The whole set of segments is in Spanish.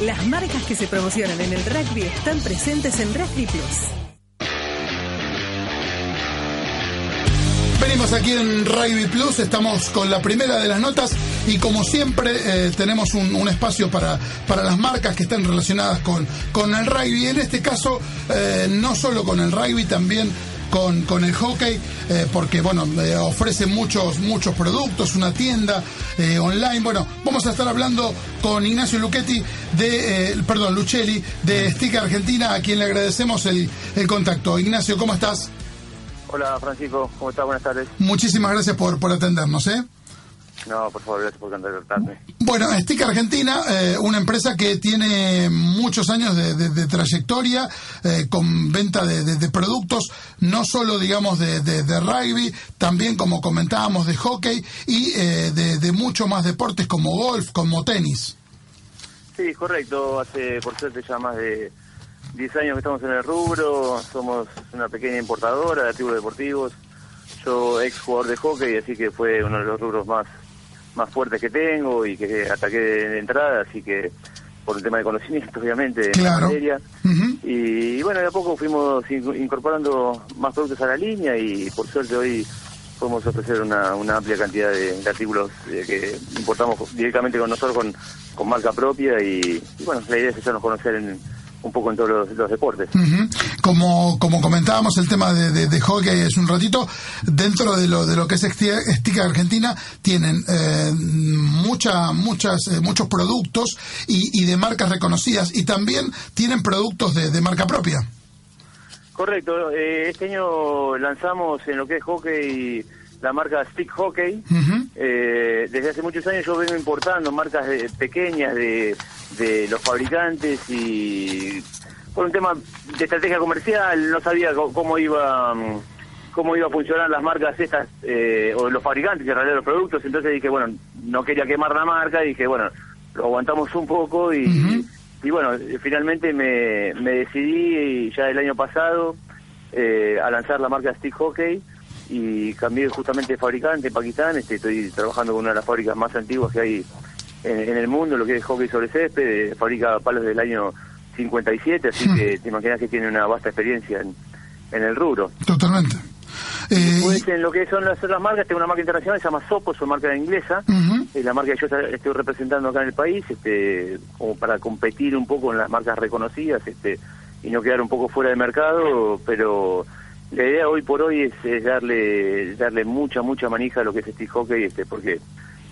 Las marcas que se promocionan en el rugby están presentes en Rugby Plus. Venimos aquí en Rugby Plus, estamos con la primera de las notas y como siempre eh, tenemos un, espacio para, para las marcas que están relacionadas con, con el rugby. En este caso, eh, no solo con el rugby, también con, con el hockey, eh, porque bueno, eh, ofrece muchos, muchos productos, una tienda eh, online. Bueno, vamos a estar hablando con Ignacio Luchetti de, eh, perdón, Luchelli de Stick Argentina, a quien le agradecemos el, el contacto. Ignacio, ¿cómo estás? Hola Francisco, ¿cómo estás? Buenas tardes. Muchísimas gracias por, por atendernos, ¿eh? No, por favor, gracias por contactarme. Bueno, Stick Argentina, eh, una empresa que tiene muchos años de, de- de trayectoria eh, con venta de, de- productos, no solo, digamos, de, de- de rugby, también, como comentábamos, de hockey y eh, de, de muchos más deportes como golf, como tenis. Sí, correcto. Hace, por suerte, ya más de 10 años que estamos en el rubro. Somos una pequeña importadora de artículos deportivos. Yo ex jugador de hockey, así que fue uno de los rubros más, más fuertes que tengo y que ataqué de entrada, así que por el tema de conocimiento, obviamente, la Claro. materia. Y bueno, de a poco fuimos in- incorporando más productos a la línea y por suerte hoy podemos ofrecer una, una amplia cantidad de, de artículos eh, que importamos directamente con nosotros con, con marca propia y, y bueno, la idea es hacernos conocer en, un poco en todos los, los deportes. Ujú. Como, como comentábamos el tema de, de, de hockey hace un ratito, dentro de lo, de lo que es Esti- Estica Argentina, tienen eh, mucha, muchas, eh, muchos productos y, y de marcas reconocidas y también tienen productos de, de marca propia. Correcto, eh, este año lanzamos en lo que es hockey la marca Stick Hockey. Eh, desde hace muchos años yo vengo importando marcas de- pequeñas de, de los fabricantes y por un tema de estrategia comercial no sabía cómo iba mm, cómo iba a funcionar las marcas estas eh, o los fabricantes en realidad los productos entonces dije bueno no quería quemar la marca dije bueno lo aguantamos un poco y, y bueno eh, finalmente me, me decidí ya el año pasado eh, a lanzar la marca Stick Hockey y cambié justamente de fabricante en Pakistán. Este, estoy trabajando con una de las fábricas más antiguas que hay en, en el mundo, lo que es hockey sobre césped, eh, fabrica palos del año 57, así que te imaginas que tiene una vasta experiencia en, en el rubro. Totalmente. Eh, Pues en lo que son las otras marcas, tengo una marca internacional, se llama Sopo, es una marca inglesa, es la marca que yo estoy representando acá en el país, este, como para competir un poco en las marcas reconocidas, este, y no quedar un poco fuera de mercado, pero la idea hoy por hoy es, es darle darle mucha mucha manija a lo que es este hockey, este, porque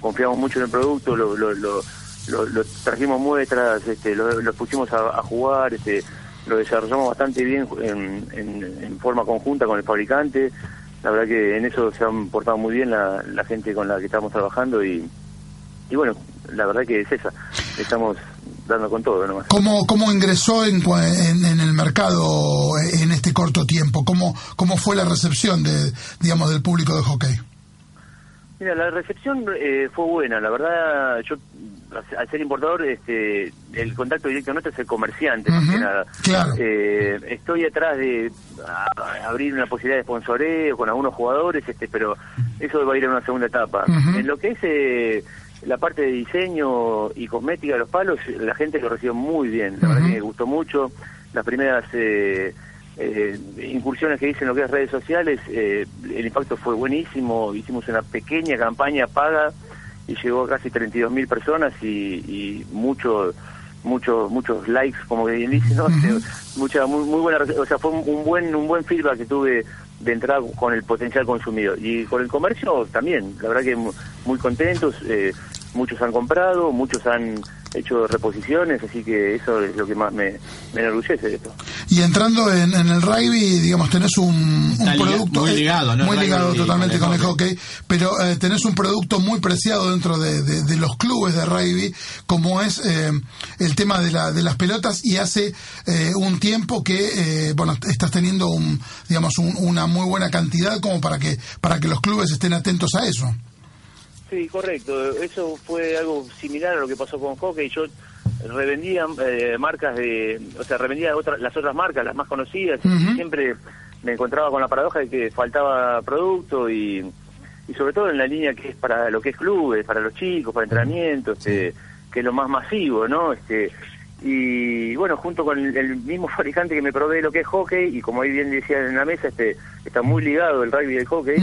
confiamos mucho en el producto, lo, lo, lo, lo- trajimos muestras, este, lo, lo pusimos a, jugar, este, lo desarrollamos bastante bien en, forma conjunta con el fabricante. La verdad que en eso se han portado muy bien la, gente con la que estamos trabajando y, y bueno, la verdad que es esa. Estamos dando con todo nomás. ¿Cómo, ¿Cómo ingresó en, en, en el mercado en este corto tiempo? ¿Cómo, ¿Cómo fue la recepción de, digamos, del público de hockey? Mira, la recepción eh, fue buena, la verdad, yo al ser importador, este, el contacto directo nuestro es el comerciante, más que nada. claro. Eh, estoy atrás de a- abrir una posibilidad de sponsoreo con algunos jugadores, este, pero eso va a ir en una segunda etapa. En lo que es eh, la parte de diseño y cosmética de los palos, la gente lo recibió muy bien, la verdad que me gustó mucho. Las primeras eh, eh, incursiones que hice en lo que es redes sociales, eh, el impacto fue buenísimo. Hicimos una pequeña campaña paga y llegó a casi 32 mil personas y, y muchos muchos muchos likes como que bien dice no Ujú. mucha muy, muy buena o sea fue un, buen un buen feedback que tuve de entrada con el potencial consumidor y con el comercio también la verdad que mu- muy contentos eh, muchos han comprado muchos han hecho reposiciones así que eso es lo que más me, me enorgullece de esto Y entrando en, en el rugby, digamos, tenés un, producto... muy eh, ligado, ¿no? Muy ligado totalmente con el hockey, pero eh, tenés un producto muy preciado dentro de, de- de los clubes de rugby, como es eh, el tema de, la, de las pelotas, y hace eh, un tiempo que, eh, bueno, estás teniendo, un, digamos, un- una muy buena cantidad como para que, para que los clubes estén atentos a eso. Sí, correcto. Eso fue algo similar a lo que pasó con hockey. Yo revendía eh, marcas de, o sea, revendía otras, las otras marcas, las más conocidas. Siempre me encontraba con la paradoja de que faltaba producto y, y sobre todo en la línea que es para lo que es clubes, para los chicos, para entrenamientos, este, que es lo más masivo, ¿no? Este, y bueno, junto con el, mismo fabricante que me provee lo que es hockey, y como ahí bien decía en la mesa, este está muy ligado el rugby y el hockey,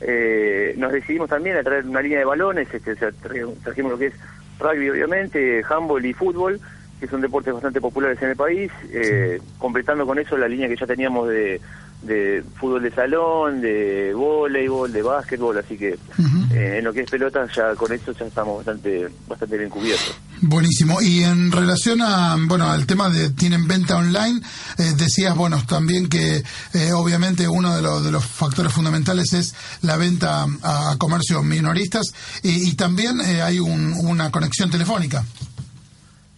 eh, nos decidimos también a traer una línea de balones, este, trajimos lo que es rugby obviamente, handball y fútbol, que son deportes bastante populares en el país, eh, completando con eso la línea que ya teníamos de, de fútbol de salón, de voleibol, de básquetbol, así que eh, en lo que es pelota ya con eso ya estamos bastante bastante bien cubiertos. Buenísimo. Y en relación a bueno al tema de tienen venta online, eh, decías bueno también que eh, obviamente uno de los, de los factores fundamentales es la venta a, comercios minoristas y, también hay una conexión telefónica.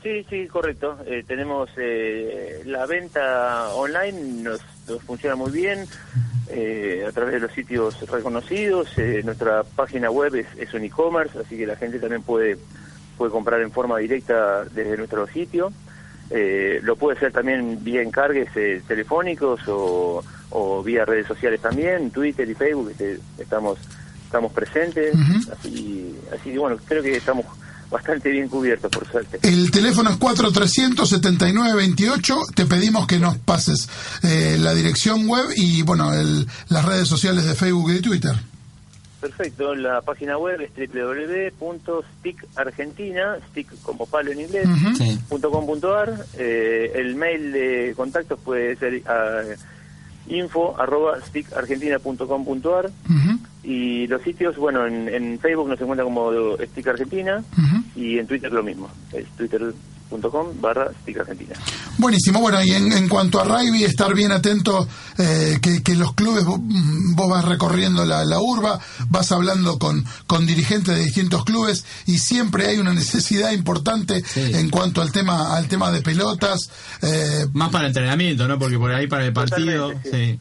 Sí, sí, correcto. tenemos la venta online nos funciona muy bien eh, a través de los sitios reconocidos. Eh, nuestra página web es, es un e-commerce, así que la gente también puede, puede comprar en forma directa desde nuestro sitio. Eh, lo puede hacer también vía encargues telefónicos o, o, vía redes sociales también, Twitter y Facebook, este, estamos estamos presentes. Así, así que bueno, creo que estamos bastante bien cubierto, por suerte. El teléfono es 4300-7928. Te pedimos que nos pases eh, la dirección web y, bueno, las redes sociales de Facebook y Twitter. Perfecto, la página web es www.stickargentina, stick como palo en inglés, .com.ar. Eh, el mail de contactos puede ser a info arroba stickargentina.com.ar y los sitios, bueno, en, Facebook nos encuentra como Stick Argentina y en Twitter lo mismo, es twitter.com barra Stick Argentina. Buenísimo, bueno, y en, cuanto a rugby, estar bien atento eh, que, los clubes, vos, vas recorriendo la, urba, vas hablando con, con dirigentes de distintos clubes y siempre hay una necesidad importante en cuanto al tema al tema de pelotas. Eh, Más para entrenamiento, ¿no? Porque por ahí para el partido... sí.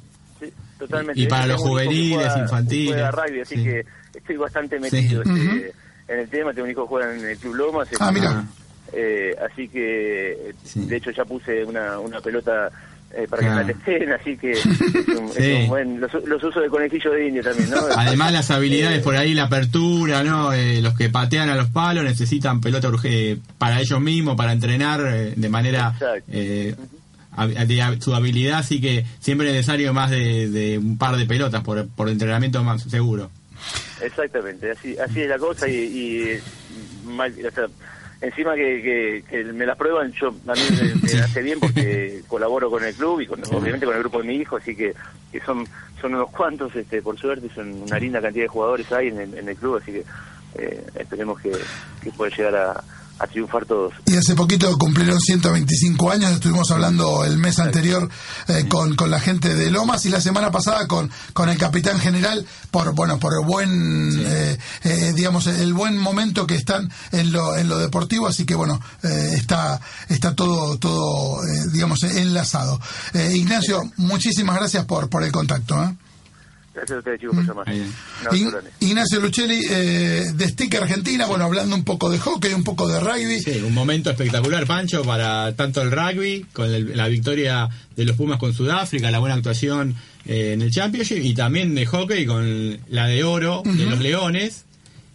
Totalmente. Y para los juveniles, infantiles. rugby, así que estoy bastante metido este, en el tema. Tengo un hijo que juega en el Club Lomas. Ah, mira. Eh, así que, de hecho, ya puse una, una pelota eh, para que la testen, así que es un, buen, los, los, usos de conejillo de indio también, ¿no? Además las habilidades por ahí, la apertura, ¿no? Eh, los que patean a los palos necesitan pelota para ellos mismos, para entrenar de manera eh, su habilidad, así que siempre es necesario más de, un par de pelotas por, por entrenamiento más seguro. Exactamente, así, así es la cosa y, encima que, me las prueban, yo a mí me, hace bien porque colaboro con el club y con, obviamente con el grupo de mi hijo, así que, que son son unos cuantos, este por suerte, son una linda cantidad de jugadores ahí en el, club, así que eh, esperemos que, que pueda llegar a a triunfar todos. Y hace poquito cumplieron 125 años, estuvimos hablando el mes anterior eh, con, con la gente de Lomas y la semana pasada con, con el capitán general por bueno por el buen eh, eh, digamos el buen momento que están en lo en lo deportivo así que bueno está está todo todo digamos enlazado. Ignacio muchísimas gracias por por el contacto Gracias a ustedes, chicos, por llamar. Ignacio Luchelli, eh, de Stick Argentina, bueno, hablando un poco de hockey, un poco de rugby. Sí, un momento espectacular, Pancho, para tanto el rugby, con la victoria de los Pumas con Sudáfrica, la buena actuación eh, en el Championship, y también de hockey con la de oro de los Leones,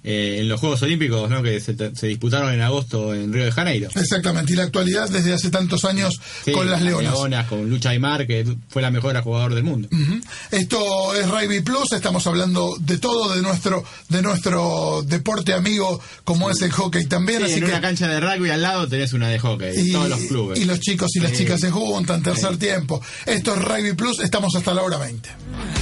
eh, en los Juegos Olímpicos ¿no? que se, disputaron en agosto en Río de Janeiro. Exactamente, y la actualidad desde hace tantos años con las Leonas. Leonas. Con Lucha Aymar, que fue la mejor jugador del mundo. Esto es Rugby Plus, estamos hablando de todo, de nuestro de nuestro deporte amigo como es el hockey también. así en una cancha de rugby al lado tenés una de hockey, y, todos los clubes. Y los chicos y las chicas se juntan, tercer tiempo. Esto es Rugby Plus, estamos hasta la hora 20.